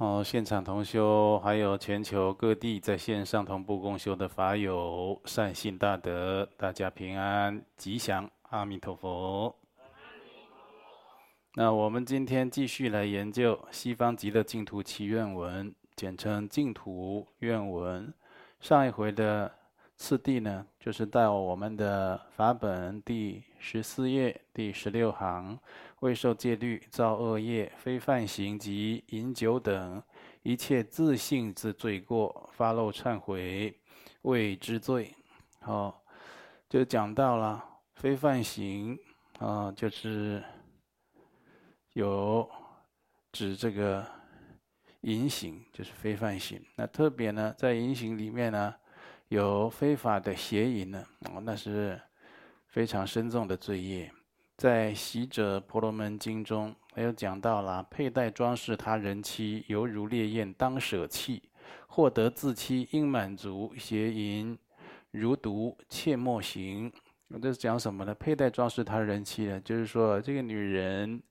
哦，现场同修，还有全球各地在线上同步共修的法友，善信大德，大家平安吉祥，阿弥陀佛。那我们今天继续来研究《西方极乐净土祈愿文》，简称净土愿文。上一回的次第呢，就是到我们的法本第十四页第十六行。未受戒律造恶业非犯行及饮酒等一切自性之罪过发露忏悔谓之罪，好、哦，就讲到了非犯行啊、就是有指这个淫行，就是非犯行。那特别呢，在淫行里面呢，有非法的邪淫呢，哦，那是非常深重的罪业。在《习者婆罗门经》中，还有讲到了佩戴装饰他人妻，犹如烈焰，当舍弃；获得自妻，应满足；邪淫如毒，切莫行。这是讲什么呢？佩戴装饰他人妻呢，就是说这个女人，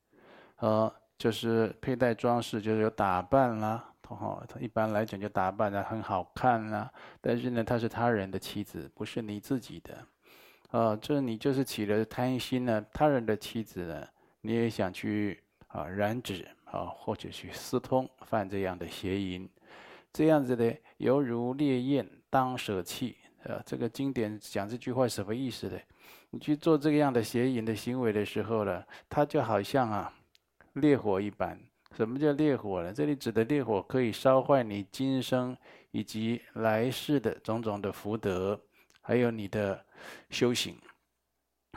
呃，就是佩戴装饰，就是有打扮啦，哦，一般来讲就打扮得很好看啦。但是呢，她是他人的妻子，不是你自己的。啊，这你就是起了贪心呢，他人的妻子呢，你也想去啊染指啊，或者去私通，犯这样的邪淫，这样子的犹如烈焰，当舍弃。啊，这个经典讲这句话什么意思呢？你去做这样的邪淫的行为的时候呢，它就好像啊烈火一般。什么叫烈火呢？这里指的烈火可以烧坏你今生以及来世的种种的福德。还有你的修行，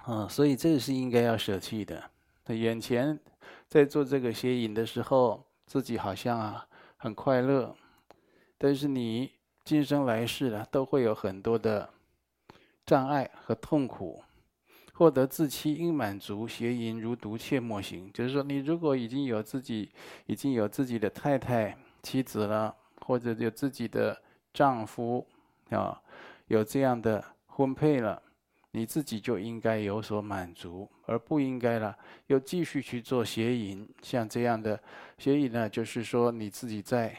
啊，所以这是应该要舍弃的。他眼前在做这个邪淫的时候，自己好像啊很快乐，但是你今生来世啊都会有很多的障碍和痛苦。获得自妻应满足，邪淫如毒，切莫行。就是说，你如果已经有自己已经有自己的太太、妻子了，或者有自己的丈夫啊。有这样的婚配了，你自己就应该有所满足，而不应该了又继续去做邪淫。像这样的邪淫呢，就是说你自己在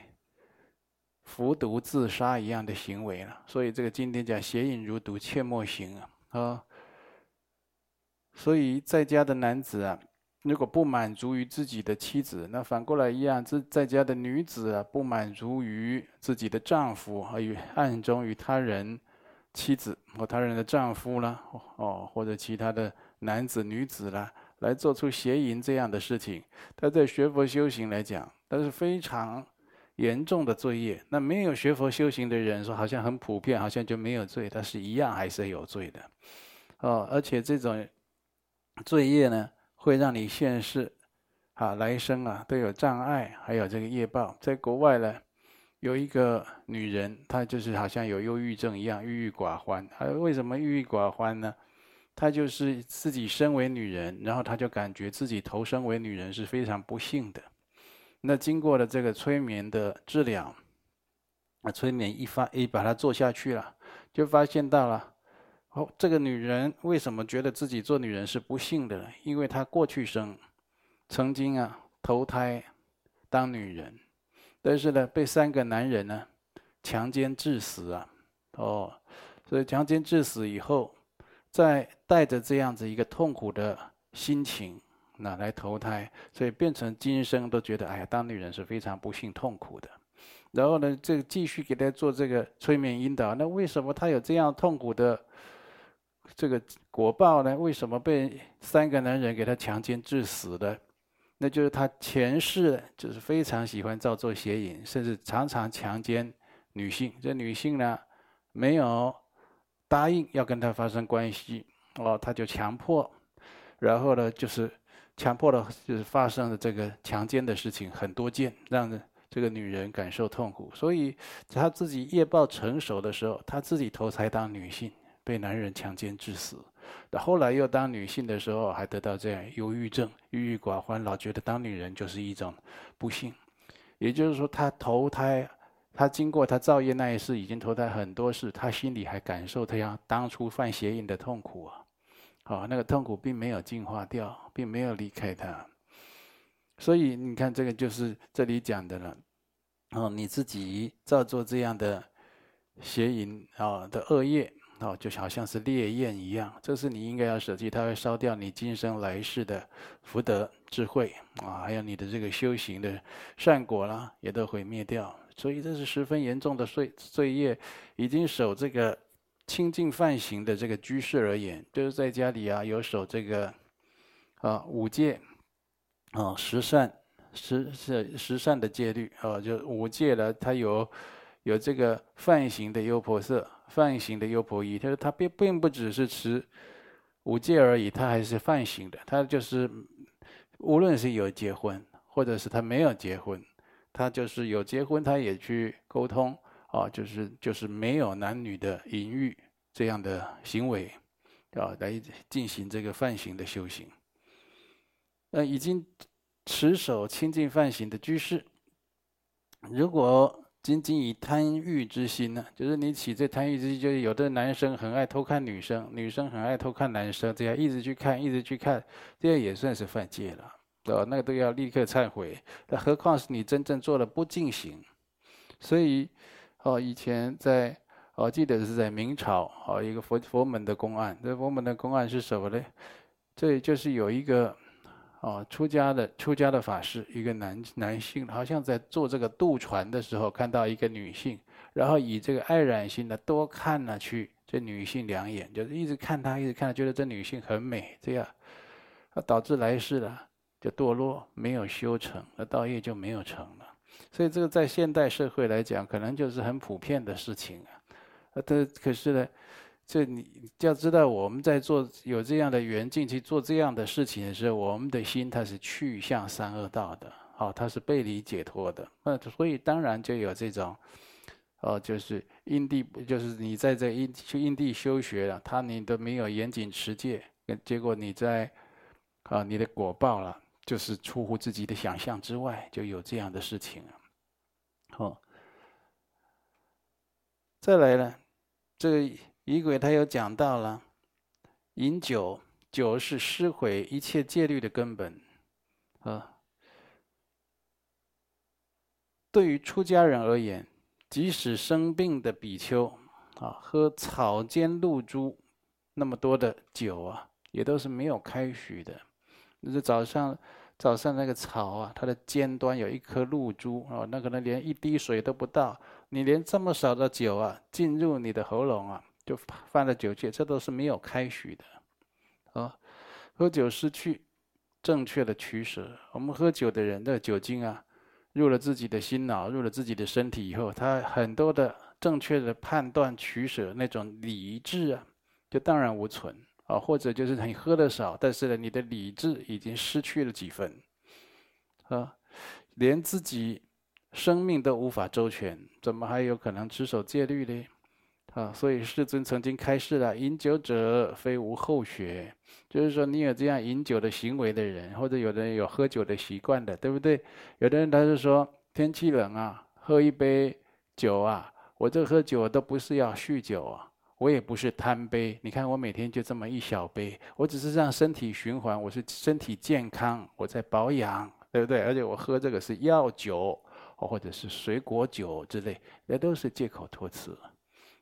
服毒自杀一样的行为了。所以这个经典讲邪淫如毒，切莫行啊！啊，所以在家的男子啊，如果不满足于自己的妻子，那反过来一样，这在家的女子啊，不满足于自己的丈夫，而与暗中与他人。妻子或他人的丈夫啦，哦，或者其他的男子、女子啦，来做出邪淫这样的事情，他在学佛修行来讲，那是非常严重的罪业。那没有学佛修行的人说，好像很普遍，好像就没有罪，他是一样还是有罪的。哦，而且这种罪业呢，会让你现世啊、来生啊都有障碍，还有这个业报。在国外呢。有一个女人，她就是好像有忧郁症一样，郁郁寡欢。她为什么郁郁寡欢呢？她就是自己身为女人，然后她就感觉自己投生为女人是非常不幸的。那经过了这个催眠的治疗，啊，催眠一发一把它做下去了，就发现到了，哦，这个女人为什么觉得自己做女人是不幸的呢？因为她过去生曾经啊投胎当女人。但是呢，被三个男人呢强奸致死啊！哦，所以强奸致死以后，再带着这样子一个痛苦的心情，那来投胎，所以变成今生都觉得，哎呀，当女人是非常不幸、痛苦的。然后呢，这个继续给他做这个催眠引导，那为什么他有这样痛苦的这个果报呢？为什么被三个男人给他强奸致死的？那就是他前世就是非常喜欢造作邪淫，甚至常常强奸女性。这女性呢，没有答应要跟他发生关系，哦，他就强迫，然后呢，就是强迫了，就是发生了这个强奸的事情很多件，让这个女人感受痛苦。所以他自己业报成熟的时候，他自己投胎当女性，被男人强奸致死。到后来又当女性的时候，还得到这样忧郁症，郁郁寡欢，老觉得当女人就是一种不幸。也就是说，她投胎，她经过她造业那一世，已经投胎很多世，她心里还感受她要当初犯邪淫的痛苦啊！好，那个痛苦并没有净化掉，并没有离开她。所以你看，这个就是这里讲的了。哦，你自己造作这样的邪淫啊的恶业。哦，就好像是烈焰一样，这是你应该要舍弃，它会烧掉你今生来世的福德智慧啊，还有你的这个修行的善果啦，也都毁灭掉。所以这是十分严重的罪罪业。已经守这个清净梵行的这个居士而言，就是在家里啊有守这个啊五戒啊十善十是十善的戒律啊，就五戒了，它有有这个梵行的优婆塞。梵行的优婆夷，他说他并并不只是持五戒而已，他还是梵行的。他就是无论是有结婚，或者是他没有结婚，他就是有结婚，他也去沟通啊，就是就是没有男女的淫欲这样的行为啊，来进行这个梵行的修行。那已经持守清净梵行的居士，如果仅仅以贪欲之心呢，就是你起这贪欲之心，就是有的男生很爱偷看女生，女生很爱偷看男生，这样一直去看，一直去看，这样也算是犯戒了，哦，那个都要立刻忏悔。那何况是你真正做了不净行，所以，哦，以前在，我记得是在明朝，哦，一个佛佛门的公案，这佛门的公案是什么呢？这里就是有一个。哦，出家的出家的法师，一个男男性，好像在做这个渡船的时候，看到一个女性，然后以这个爱染心的多看了去这女性两眼，就是一直看她，一直看她，觉得这女性很美，这样，啊，导致来世了就堕落，没有修成，那道业就没有成了。所以这个在现代社会来讲，可能就是很普遍的事情啊。啊，这可是呢。这你就要知道，我们在做有这样的缘境去做这样的事情的时候，我们的心它是去向三恶道的，哦，它是背离解脱的。那所以当然就有这种，哦，就是因地，就是你在这因去因地修学了，他你都没有严谨持戒，结果你在啊，你的果报了，就是出乎自己的想象之外，就有这样的事情啊。好，再来呢，这个。仪轨他又讲到了，饮酒，酒是失毁一切戒律的根本，啊。对于出家人而言，即使生病的比丘，啊，喝草尖露珠那么多的酒啊，也都是没有开许的。就是早上早上那个草啊，它的尖端有一颗露珠啊，那可能连一滴水都不到，你连这么少的酒啊，进入你的喉咙啊。就犯了酒戒，这都是没有开许的，啊，喝酒失去正确的取舍。我们喝酒的人的酒精啊，入了自己的心脑，入了自己的身体以后，他很多的正确的判断取舍那种理智啊，就荡然无存啊。或者就是你喝的少，但是呢，你的理智已经失去了几分，啊，连自己生命都无法周全，怎么还有可能持守戒律呢？啊，所以世尊曾经开示了：饮酒者非无后学，就是说你有这样饮酒的行为的人，或者有的人有喝酒的习惯的，对不对？有的人他是说天气冷啊，喝一杯酒啊，我这喝酒都不是要酗酒啊，我也不是贪杯。你看我每天就这么一小杯，我只是让身体循环，我是身体健康，我在保养，对不对？而且我喝这个是药酒，或者是水果酒之类，那都是借口托辞。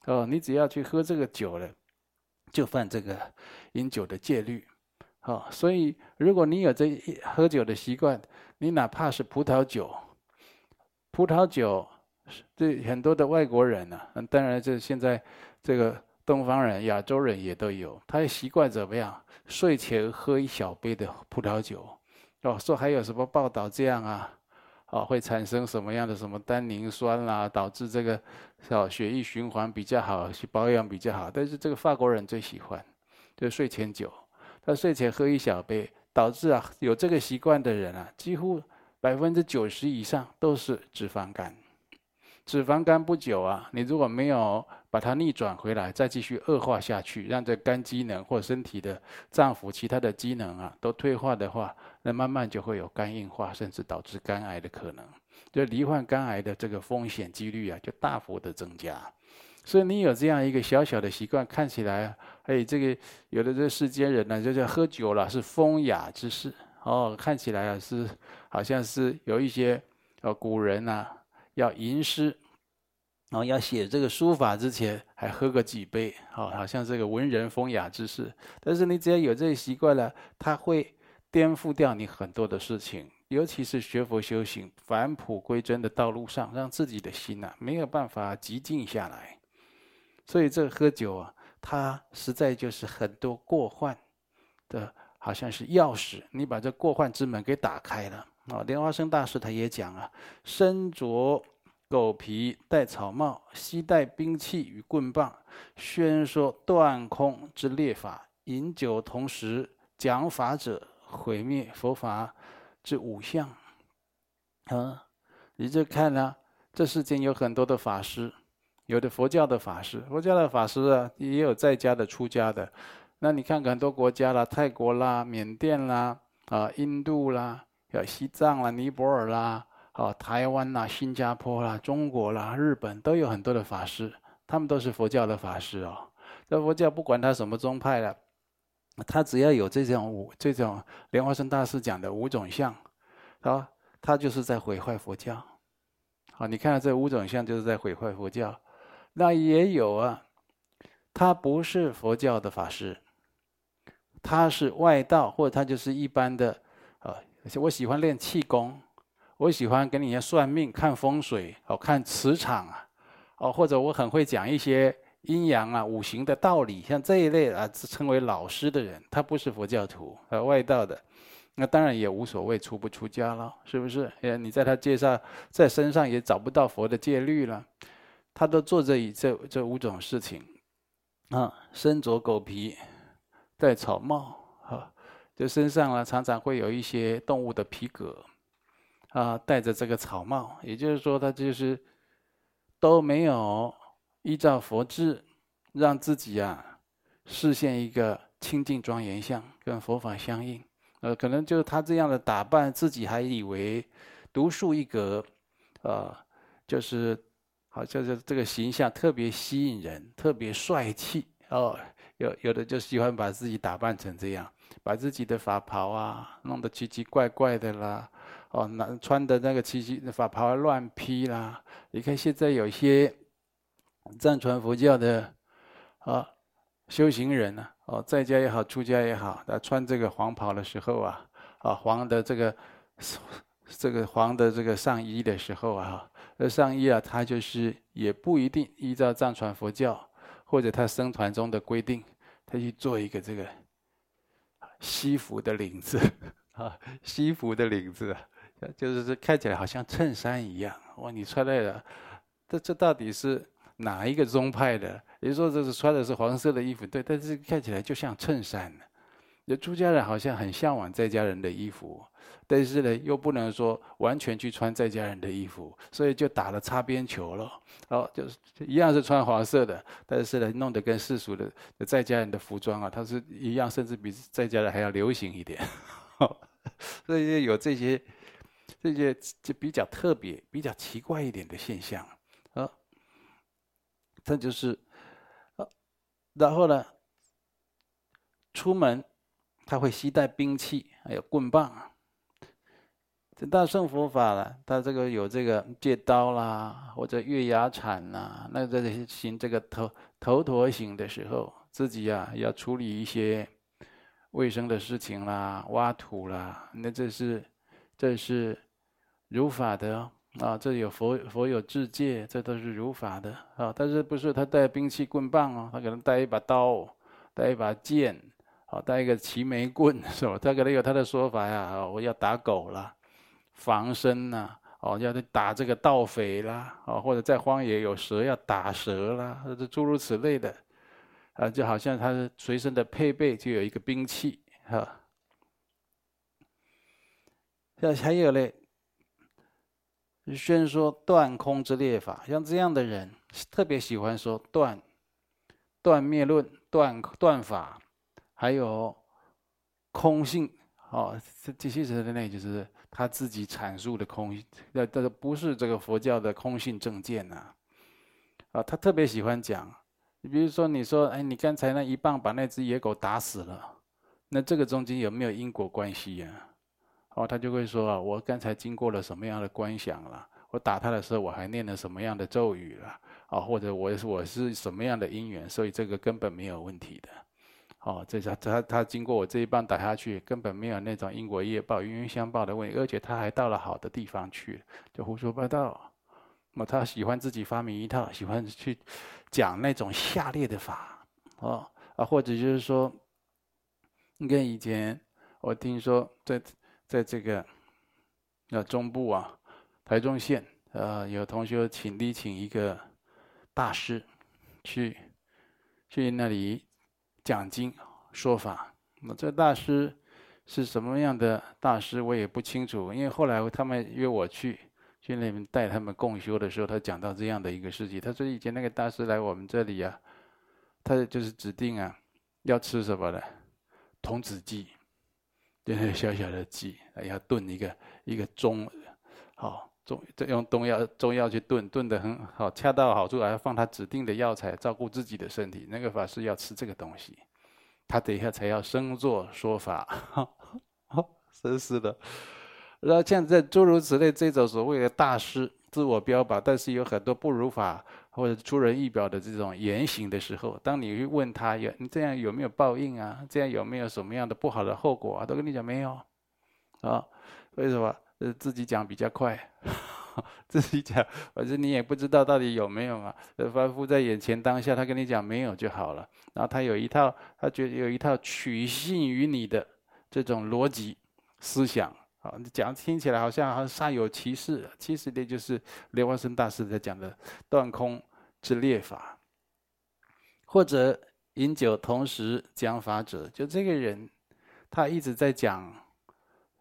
哦，你只要去喝这个酒了，就犯这个 饮酒的戒律。好，所以如果你有这喝酒的习惯，你哪怕是葡萄酒，葡萄酒对很多的外国人呢，当然这现在这个东方人、亚洲人也都有，他的习惯怎么样？睡前喝一小杯的葡萄酒。哦，说还有什么报道这样啊？哦，会产生什么样的什么单宁酸啦，导致这个小血液循环比较好，保养比较好。但是这个法国人最喜欢，就是睡前酒，他睡前喝一小杯，导致啊有这个习惯的人啊，几乎百分之九十以上都是脂肪肝。脂肪肝不久啊，你如果没有把它逆转回来，再继续恶化下去，让这肝机能或身体的脏腑其他的机能啊都退化的话，那慢慢就会有肝硬化，甚至导致肝癌的可能。就罹患肝癌的这个风险几率啊，就大幅的增加。所以你有这样一个小小的习惯，看起来，哎，这个有的这世间人呢，就叫喝酒了是风雅之事哦，看起来啊是好像是有一些呃古人呐、啊。要吟诗，然后要写这个书法之前，还喝个几杯，好，好像这个文人风雅之士。但是你只要有这个习惯了，它会颠覆掉你很多的事情。尤其是学佛修行、返璞归真的道路上，让自己的心呐、没有办法寂静下来。所以这个喝酒啊，它实在就是很多过患的，好像是钥匙。你把这过患之门给打开了啊！莲花生大师他也讲啊：身着狗皮戴草帽，携带兵器与棍棒，宣说断空之列法。饮酒同时讲法者，毁灭佛法。之五相，啊，你就看呢、这世间有很多的法师，有的佛教的法师，佛教的法师啊，也有在家的、出家的。那你看很多国家啦，泰国啦、缅甸啦、啊、印度啦、有西藏啦、尼泊尔啦、啊、台湾啦、新加坡啦、中国啦、日本都有很多的法师，他们都是佛教的法师哦。这佛教不管他什么宗派的。他只要有这种五这种莲花生大师讲的五种相，啊，他就是在毁坏佛教。好，你看这五种相就是在毁坏佛教。那也有啊，他不是佛教的法师，他是外道，或者他就是一般的。而且我喜欢练气功，我喜欢跟你算命、看风水、哦看磁场啊，哦或者我很会讲一些。阴阳啊，五行的道理，像这一类啊，称为老师的人，他不是佛教徒，呃，外道的，那当然也无所谓出不出家了，是不是？呃，你在他介绍在身上也找不到佛的戒律了，他都做这这这五种事情，啊，身着狗皮，戴草帽，就身上啊常常会有一些动物的皮革，啊，戴着这个草帽，也就是说他就是都没有。依照佛制，让自己啊，实现一个清净庄严相，跟佛法相应。呃，可能就是他这样的打扮，自己还以为独树一格，呃，就是好像是这个形象特别吸引人，特别帅气哦。有有的就喜欢把自己打扮成这样，把自己的法袍啊弄得奇奇怪怪的啦，哦，那穿的那个奇奇法袍乱披啦。你看现在有些。藏传佛教的啊修行人呢，哦，在家也好，出家也好，他穿这个黄袍的时候啊，啊黄的这个这个黄的这个上衣的时候啊，这上衣啊，他就是也不一定依照藏传佛教或者他僧团中的规定，他去做一个这个西服的领子 啊，西服的领子，就是这看起来好像衬衫一样。哇，你穿那个，这这到底是？哪一个宗派的？你说，这是穿的是黄色的衣服，对，但是看起来就像衬衫呢。那出家人好像很向往在家人的衣服，但是呢，又不能说完全去穿在家人的衣服，所以就打了擦边球了。哦，就是一样是穿黄色的，但是呢，弄得跟世俗的在家人的服装啊，它是一样，甚至比在家人还要流行一点。所以有这些这些就比较特别、比较奇怪一点的现象。他就是，然后呢，出门他会携带兵器，还有棍棒啊。这大乘佛法了，他这个有这个借刀啦，或者月牙铲啦，那在行这个头头陀行的时候，自己呀、啊、要处理一些卫生的事情啦，挖土啦，那这是这是如法的哦。啊，这有佛佛有制戒，这都是如法的啊。但是不是他带兵器棍棒哦，他可能带一把刀，带一把剑，啊，带一个齐眉棍，是吧？他可能有他的说法呀。我要打狗啦，防身呐，哦，要打这个盗匪啦，哦，或者在荒野有蛇要打蛇啦，这诸如此类的，啊，就好像他随身的配备就有一个兵器，哈。像还有嘞。宣说断空之列法，像这样的人特别喜欢说断断灭论、断断法，还有空性。哦，这这些人呢，就是他自己阐述的空，那这个不是这个佛教的空性正见呐。啊，他特别喜欢讲。你比如说，你说，哎，你刚才那一棒把那只野狗打死了，那这个中间有没有因果关系呀？哦，他就会说啊，我刚才经过了什么样的观想了？我打他的时候我还念了什么样的咒语了啊？或者我是我是什么样的因缘，所以这个根本没有问题的。哦，这他他他经过我这一棒打下去，根本没有那种因果业报、冤冤相报的问题，而且他还到了好的地方去，就胡说八道。那他喜欢自己发明一套，喜欢去讲那种下列的法，哦啊，或者就是说，你看以前我听说在在这个那中部啊，台中县啊，有同学请你请一个大师去去那里。讲经说法，那这大师是什么样的大师，我也不清楚。因为后来他们约我去去那边带他们共修的时候，他讲到这样的一个事情。他说以前那个大师来我们这里啊，他就是指定啊要吃什么的童子鸡，就是小小的鸡，要炖一个一个中，好中用中药中药去炖，炖得很好，恰到好处，还要放他指定的药材，照顾自己的身体。那个法师要吃这个东西，他等一下才要生坐说法，真是的。然后像这诸如此类这种所谓的大师自我标榜，但是有很多不如法或者出人意表的这种言行的时候，当你去问他有你这样有没有报应啊？这样有没有什么样的不好的后果啊？都跟你讲没有啊？为什么？呃，自己讲比较快，自己讲，反正你也不知道到底有没有嘛。凡夫在眼前当下，他跟你讲没有就好了。然后他有一套，他觉得有一套取信于你的这种逻辑思想啊，讲听起来好像好像煞有其事，其实这就是莲花生大师在讲的断空之列法，或者饮酒同时讲法者，就这个人，他一直在讲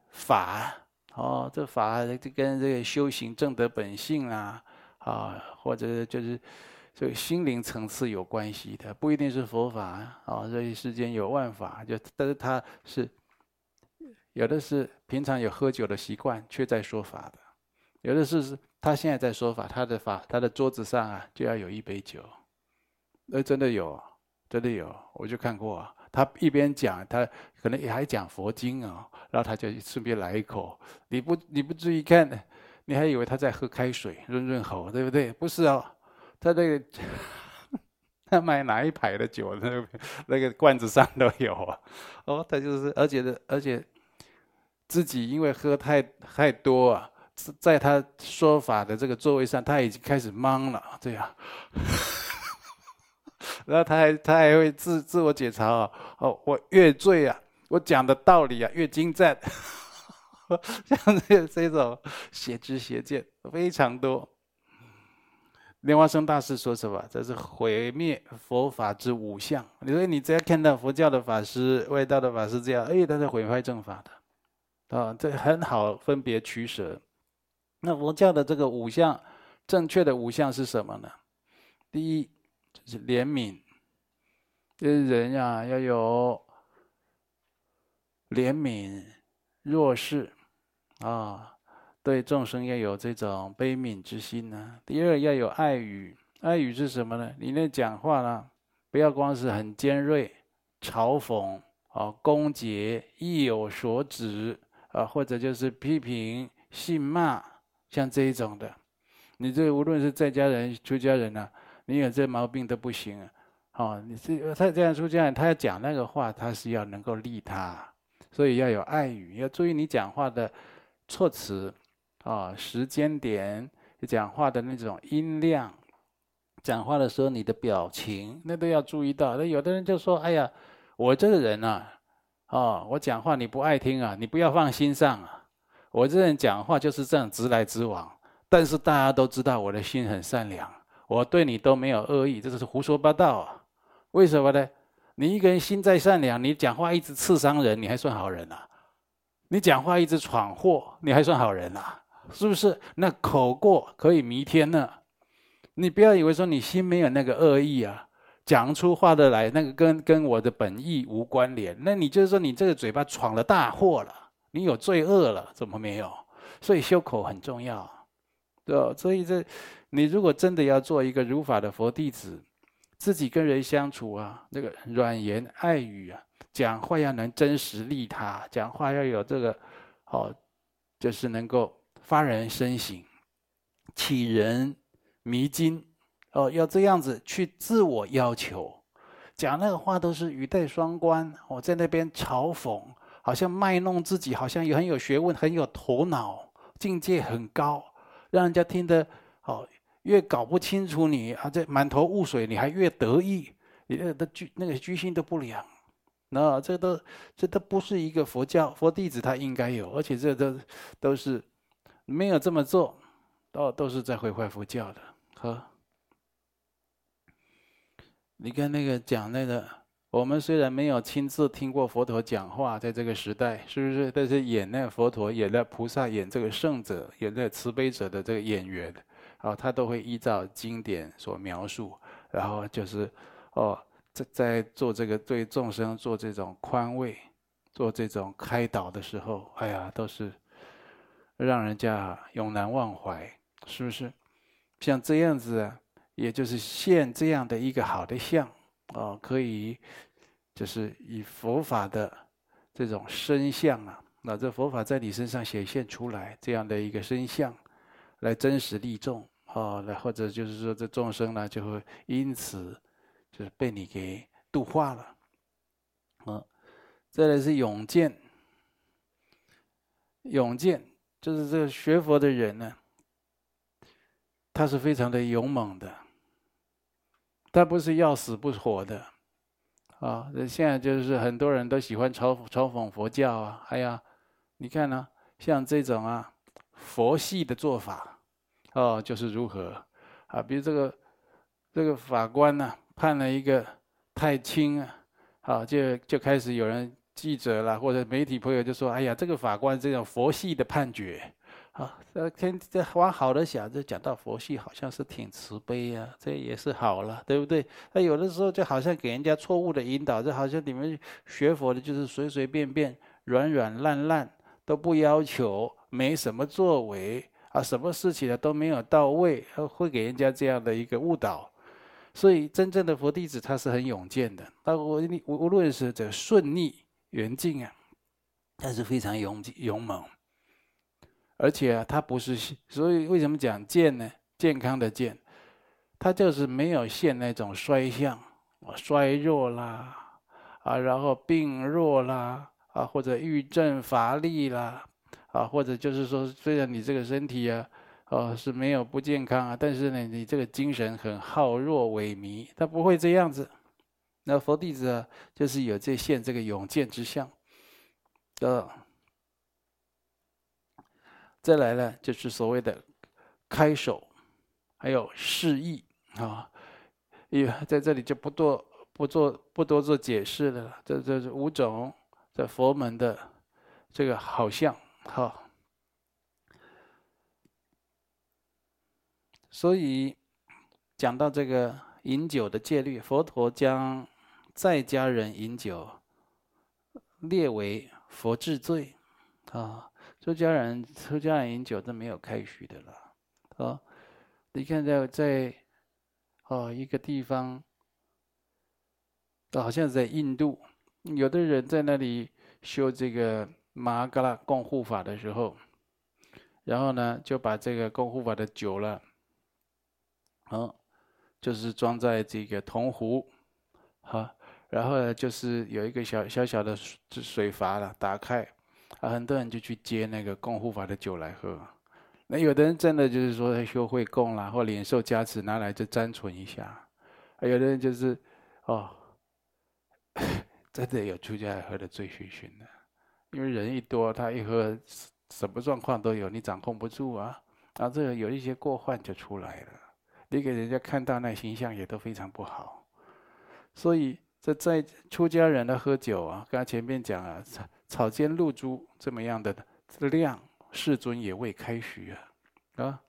法。哦，这法就跟这个修行证得本性啊，啊，或者就是这个心灵层次有关系的，不一定是佛法啊。这一世间有万法，就但是他是有的是平常有喝酒的习惯，却在说法的；有的是他现在在说法，他的法他的桌子上啊就要有一杯酒。那真的有，真的有，我就看过啊。他一边讲，他可能也还讲佛经啊、然后他就顺便来一口。你不你不注意看，你还以为他在喝开水润润喉，对不对？不是哦，他那个 他买哪一排的酒，那个那个罐子上都有啊。哦，他就是，而且的，而且自己因为喝太太多啊，在他说法的这个座位上，他已经开始懵了，这样。然后他还他还会自自我解嘲啊，哦，我越醉啊，我讲的道理啊越精湛，像这这种邪知邪见非常多。莲花生大师说什么？这是毁灭佛法之五相。你说你只要看到佛教的法师、外道的法师这样，哎，他是毁坏正法的，啊，这很好分别取舍。那佛教的这个五相，正确的五相是什么呢？第一。怜悯，就是人呀、啊，要有怜悯弱势啊，对众生要有这种悲悯之心呢、第二，要有爱语，爱语是什么呢？你那讲话呢，不要光是很尖锐、嘲讽啊、攻击、意有所指啊，或者就是批评、信骂，像这一种的。你这无论是在家人、出家人呢、你有这毛病都不行啊！哦，你这他这样出家人，他要讲那个话，他是要能够利他，所以要有爱语，要注意你讲话的措辞啊、时间点，讲话的那种音量，讲话的时候你的表情，那都要注意到。那有的人就说：“哎呀，我这个人啊，哦，我讲话你不爱听啊，你不要放心上啊。我这人讲话就是这样直来直往，但是大家都知道我的心很善良。”我对你都没有恶意，这是胡说八道啊！为什么呢？你一个人心再善良，你讲话一直刺伤人，你还算好人啊？你讲话一直闯祸，你还算好人啊？是不是？那口过可以弥天呢？你不要以为说你心没有那个恶意啊，讲出话的来，那个跟跟我的本意无关联。那你就是说你这个嘴巴闯了大祸了，你有罪恶了，怎么没有？所以修口很重要，对吧？所以这。你如果真的要做一个如法的佛弟子，自己跟人相处啊，那个软言爱语啊，讲话要能真实利他，讲话要有这个，哦，就是能够发人深省，启人迷津，哦，要这样子去自我要求，讲那个话都是语带双关，我、在那边嘲讽，好像卖弄自己，好像有很有学问，很有头脑，境界很高，让人家听得哦，越搞不清楚你啊，这满头雾水，你还越得意，你那个居那个居心都不良。那这都这都不是一个佛教佛弟子他应该有，而且这都都是没有这么做，都都是在毁坏佛教的。呵，你看那个讲那个，我们虽然没有亲自听过佛陀讲话，在这个时代，是不是？但是演那佛陀，演那菩萨，演这个圣者，演那慈悲者的这个演员，啊，他都会依照经典所描述，然后就是哦。在在做这个对众生做这种宽慰、做这种开导的时候，哎呀，都是让人家永难忘怀，是不是？像这样子，也就是现这样的一个好的相哦，可以就是以佛法的这种身相啊，那这佛法在你身上显现出来这样的一个身相，来真实利众哦，来或者就是说这众生呢就会因此。就是被你给度化了，啊，再来是勇健，勇健就是这个学佛的人呢，他是非常的勇猛的，他不是要死不活的，啊，现在就是很多人都喜欢嘲嘲讽佛教啊，哎呀，你看呢，像这种啊，佛系的做法，哦，就是如何啊，比如这个这个法官呢。判了一个太轻啊，好，就就开始有人记者啦，或者媒体朋友就说：“哎呀，这个法官这种佛系的判决，啊，这天这往好的想，就讲到佛系好像是挺慈悲呀，这也是好了，对不对？那有的时候就好像给人家错误的引导，就好像你们学佛的就是随随便便、软软烂烂都不要求，没什么作为啊，什么事情呢都没有到位，会给人家这样的一个误导。”所以，真正的佛弟子他是很勇健的。他无无论是这顺逆缘境啊，他是非常勇勇猛。而且啊，他不是，所以为什么讲健呢？健康的健，他就是没有现那种衰相，衰弱啦，啊，然后病弱啦，啊，或者郁症乏力啦，啊，或者就是说，虽然你这个身体啊。哦，是没有不健康啊，但是呢，你这个精神很耗弱萎靡，他不会这样子。那佛弟子啊，就是有这现这个勇健之相。呃，再来呢，就是所谓的开手，还有示意啊，也在这里就不多不做不多做解释了。这这是五种在佛门的这个好相，哈。所以讲到这个饮酒的戒律，佛陀将在家人饮酒列为佛制罪啊。出家人出家人饮酒都没有开许的了啊。你看在在哦一个地方，好像在印度，有的人在那里修这个玛嘎拉供护法的时候，然后呢就把这个供护法的酒了。嗯，就是装在这个铜壶，好，然后呢，就是有一个小小小的水水阀了，打开，啊，很多人就去接那个供护法的酒来喝。那有的人真的就是说他修会供啦，或领受加持，拿来就沾存一下。有的人就是，哦，真的有出家喝的醉醺醺的，因为人一多，他一喝，什么状况都有，你掌控不住啊，然后这个有一些过患就出来了。你给人家看到那形象也都非常不好，所以这在出家人的喝酒啊，刚才前面讲啊，草间露珠这么样的量，世尊也未开许啊，啊，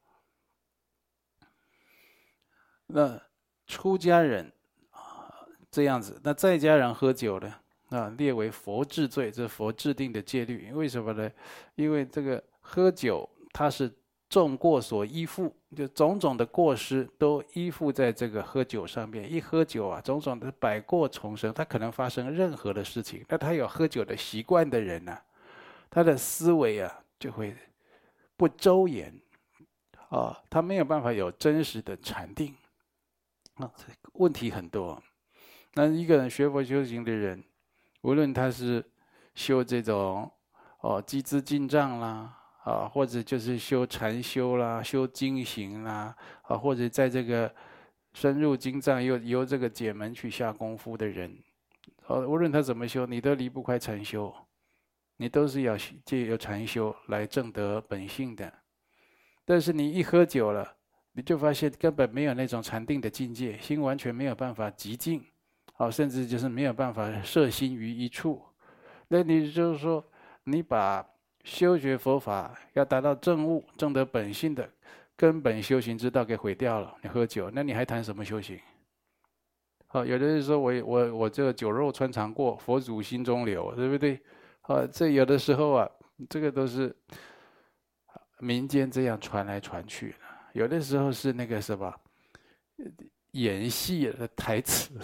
那出家人啊这样子，那在家人喝酒呢，啊列为佛制罪，这佛制定的戒律，为什么呢？因为这个喝酒它是。众过所依附，就种种的过失都依附在这个喝酒上面。一喝酒啊，种种的百过重生，他可能发生任何的事情。那他有喝酒的习惯的人呢、他的思维啊就会不周延，啊，他没有办法有真实的禅定，啊，问题很多。那一个人学佛修行的人，无论他是修这种哦积资净障啦，啊，或者就是修禅修啦、修经行啦，啊，或者在这个深入经藏又由这个解门去下功夫的人，哦，无论他怎么修，你都离不开禅修，你都是要借由禅修来证得本性的。但是你一喝酒了，你就发现根本没有那种禅定的境界，心完全没有办法极静，啊，甚至就是没有办法摄心于一处。那你就是说，你把修学佛法要达到正悟、正得本性的根本修行之道给毁掉了。你喝酒，那你还谈什么修行？好，有的人说我我我这酒肉穿肠过，佛祖心中留，对不对？啊，这有的时候啊，这个都是。民间这样传来传去的，有的时候是那个什么演戏的台词。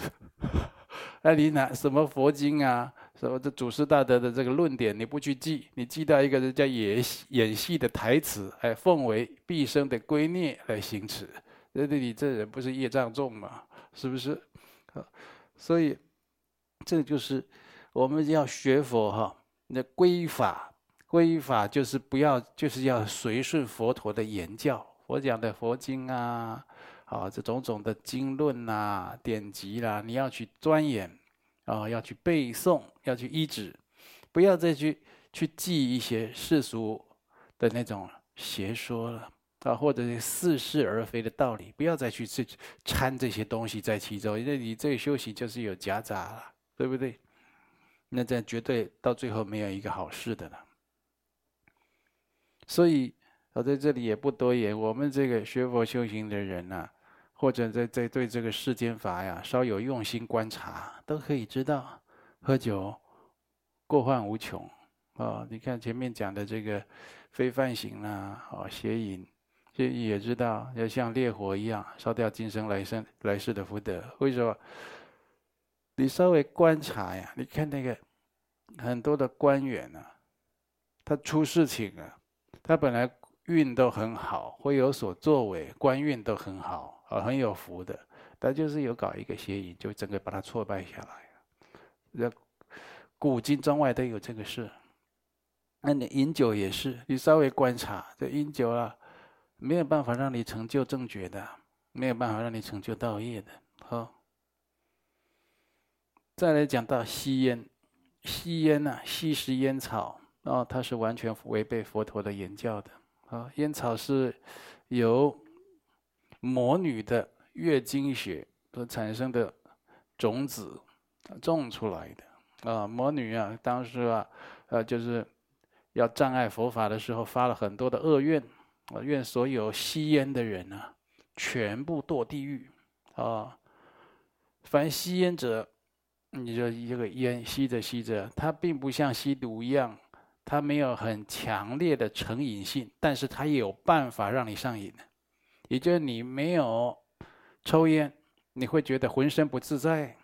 那 你拿什么佛经啊，什么这祖师大德的这个论点，你不去记，你记到一个人家演演戏的台词，哎，奉为毕生的圭臬来行持，那你这人不是业障重吗？是不是？啊所以这就是我们要学佛哈，那归法。归法就是不要，就是要随顺佛陀的言教。佛讲的佛经啊，啊，这种种的经论啊、典籍啦、你要去钻研，啊，要去背诵，要去依止，不要再去去记一些世俗的那种邪说了啊，或者是似是而非的道理，不要再去去掺这些东西在其中，因为你这个修行就是有夹杂了，对不对？那这样绝对到最后没有一个好事的了。所以，我在这里也不多言。我们这个学佛修行的人呢、或者在在对这个世间法呀，稍有用心观察，都可以知道，喝酒过患无穷啊、哦！你看前面讲的这个非犯行啦，哦，邪淫，这也知道要像烈火一样烧掉今生来生来世的福德。为什么？你稍微观察呀，你看那个很多的官员啊，他出事情啊。他本来运都很好，会有所作为，官运都很好，啊，很有福的。他就是有搞一个邪淫，就整个把他挫败下来。那古今中外都有这个事。那你饮酒也是，你稍微观察，这饮酒啊，没有办法让你成就正觉的，没有办法让你成就道业的。好，再来讲到吸烟，吸烟呐，吸食烟草。哦，它是完全违背佛陀的言教的。啊，烟草是由魔女的月经血所产生的种子种出来的。啊，魔女啊，当时啊，呃，就是要障碍佛法的时候，发了很多的恶愿，啊，愿所有吸烟的人啊，全部堕地狱。啊，凡吸烟者，你说一个烟吸着吸着，它并不像吸毒一样。它没有很强烈的成瘾性，但是它也有办法让你上瘾。也就是你没有抽烟，你会觉得浑身不自在，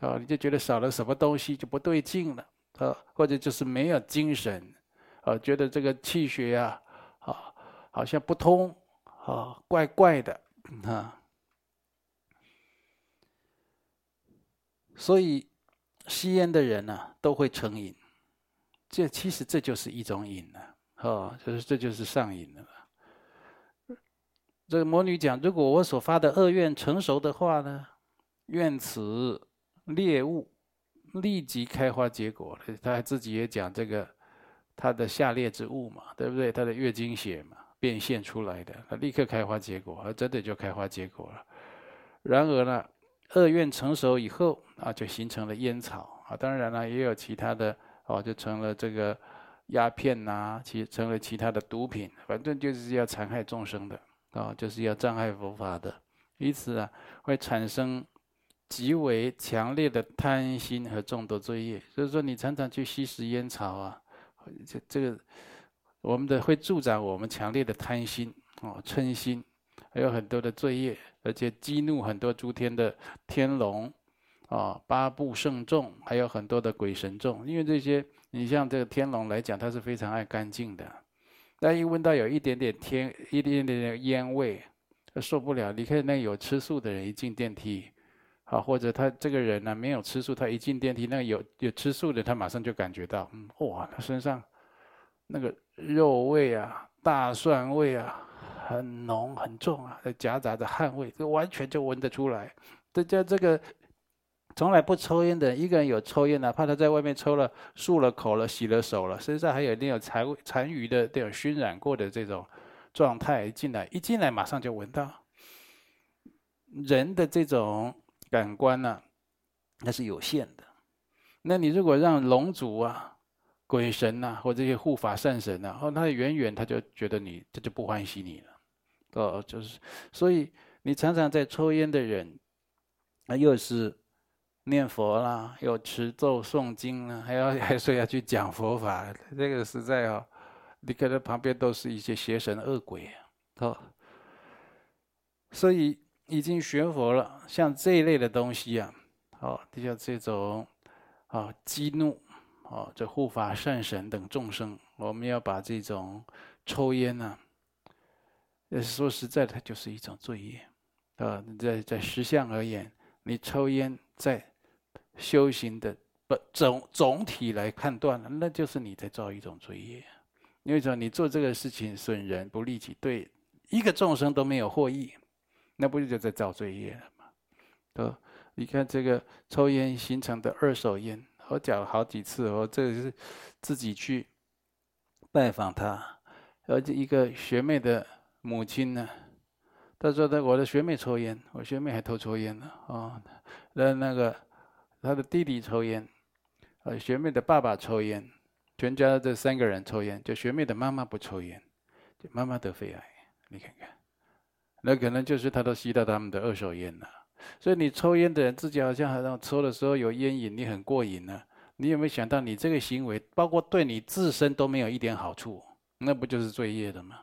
啊，你就觉得少了什么东西就不对劲了，啊，或者就是没有精神，啊，觉得这个气血呀，啊，好像不通，啊，怪怪的，啊，所以吸烟的人呢，都会成瘾。这其实这就是一种瘾了，哦，就是这就是上瘾了。这个魔女讲，如果我所发的恶愿成熟的话呢，愿此猎物立即开花结果。他自己也讲这个他的下劣之物嘛，对不对？他的月经血嘛，变现出来的，他立刻开花结果，而真的就开花结果了。然而呢，恶愿成熟以后啊，就形成了烟草啊，当然了，也有其他的。哦，就成了这个鸦片呐、其成了其他的毒品，反正就是要残害众生的，啊、就是要障碍佛法的，因此啊，会产生极为强烈的贪心和众多罪业。所以说，你常常去吸食烟草啊，这这个我们的会助长我们强烈的贪心哦，嗔心，还有很多的罪业，而且激怒很多诸天的天龙。啊，八部圣众还有很多的鬼神众，因为这些，你像这个天龙来讲，他是非常爱干净的，但一闻到有一点点天，一点点烟味，受不了。你看那有吃素的人一进电梯，啊，或者他这个人呢没有吃素，他一进电梯，那有有吃素的，他马上就感觉到，嗯，哇，他身上那个肉味啊，大蒜味啊，很浓很重啊，夹杂着汗味，就完全就闻得出来。这叫这个。从来不抽烟的一个人有抽烟，哪怕他在外面抽了、漱了口了、洗了手了，身上还有那种残残余的这种熏染过的这种状态一进来，一进来马上就闻到。人的这种感官呢、啊，那是有限的。那你如果让龙族啊、鬼神呐、啊，或这些护法善神呐、啊，哦，他远远他就觉得你他就不欢喜你了，哦，就是，所以你常常在抽烟的人，那又是。念佛啦，有持咒诵经啦，还要 还说要去讲佛法，这个实在哦，你看他旁边都是一些邪神恶鬼，哦，所以已经学佛了，像这一类的东西啊，哦，就像这种啊激怒哦这护法善神等众生，我们要把这种抽烟呢，说实在的，它就是一种罪业，啊，在在实相而言，你抽烟在。修行的不总总体来判断了，那就是你在造一种罪业。因为说你做这个事情损人不利己，对一个众生都没有获益，那不就在造罪业了吗？哦，你看这个抽烟形成的二手烟，我讲了好几次，我这是自己去拜访他，而且一个学妹的母亲呢，她说的我的学妹抽烟，我学妹还偷抽烟呢啊，那那个。他的弟弟抽烟，呃，学妹的爸爸抽烟，全家这三个人抽烟，就学妹的妈妈不抽烟，就妈妈得肺癌，你看看，那可能就是他都吸到他们的二手烟了。所以你抽烟的人自己好像好像抽的时候有烟瘾，你很过瘾呢。你有没有想到你这个行为，包括对你自身都没有一点好处，那不就是罪业的吗？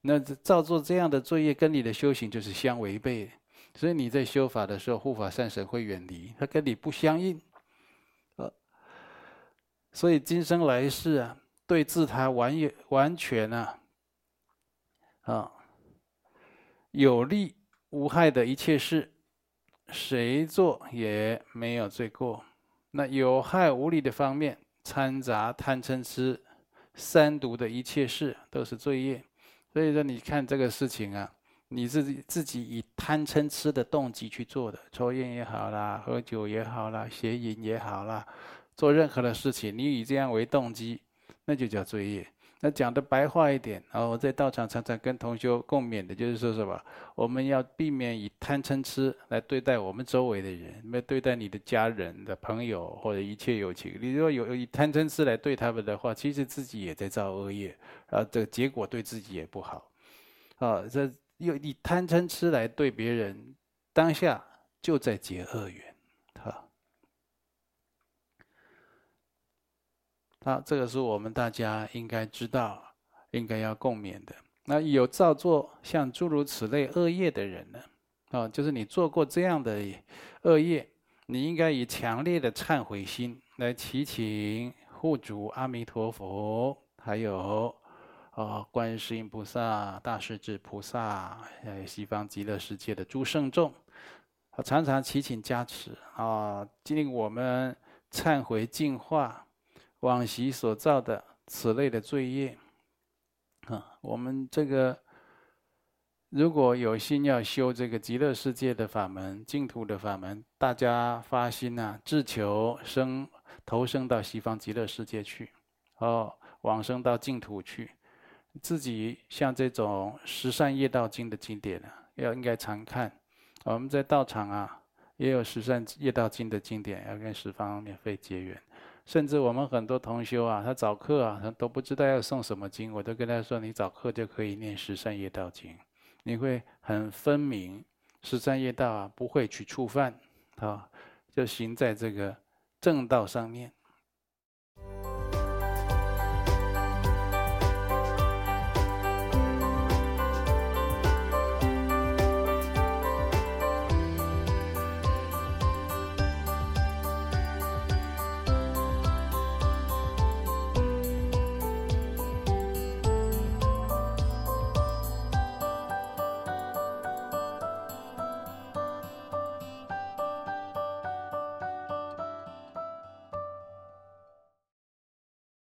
那照做这样的罪业，跟你的修行就是相违背。所以你在修法的时候，护法善神会远离，他跟你不相应，呃，所以今生来世啊，对治他完完全啊，啊，有利无害的一切事，谁做也没有罪过。那有害无利的方面，掺杂贪嗔痴三毒的一切事，都是罪业。所以说，你看这个事情啊。你自己自己以贪嗔痴的动机去做的，抽烟也好啦，喝酒也好啦，邪淫也好啦，做任何的事情，你以这样为动机，那就叫罪业。那讲的白话一点，然后我在道场常常跟同修共勉的，就是说什么，我们要避免以贪嗔痴来对待我们周围的人，来对待你的家人的朋友或者一切友情。你如果有以贪嗔痴来对他们的话，其实自己也在造恶业，然后这结果对自己也不好。啊，这。又以贪嗔痴来对别人，当下就在结恶缘，好，好，这个是我们大家应该知道、应该要共勉的。那有造作像诸如此类恶业的人呢？啊，就是你做过这样的恶业，你应该以强烈的忏悔心来祈请护主阿弥陀佛，还有。哦，观世音菩萨、大势至菩萨，还有西方极乐世界的诸圣众，常常祈请加持啊，令我们忏悔净化往昔所造的此类的罪业。啊，我们这个如果有心要修这个极乐世界的法门、净土的法门，大家发心呐、啊，志求生投生到西方极乐世界去，哦，往生到净土去。自己像这种十善业道经的经典啊，要应该常看。我们在道场啊，也有十善业道经的经典，要跟十方免费结缘。甚至我们很多同修啊，他早课啊，他都不知道要诵什么经，我都跟他说：你早课就可以念十善业道经，你会很分明十善业道啊，不会去触犯啊，就行在这个正道上面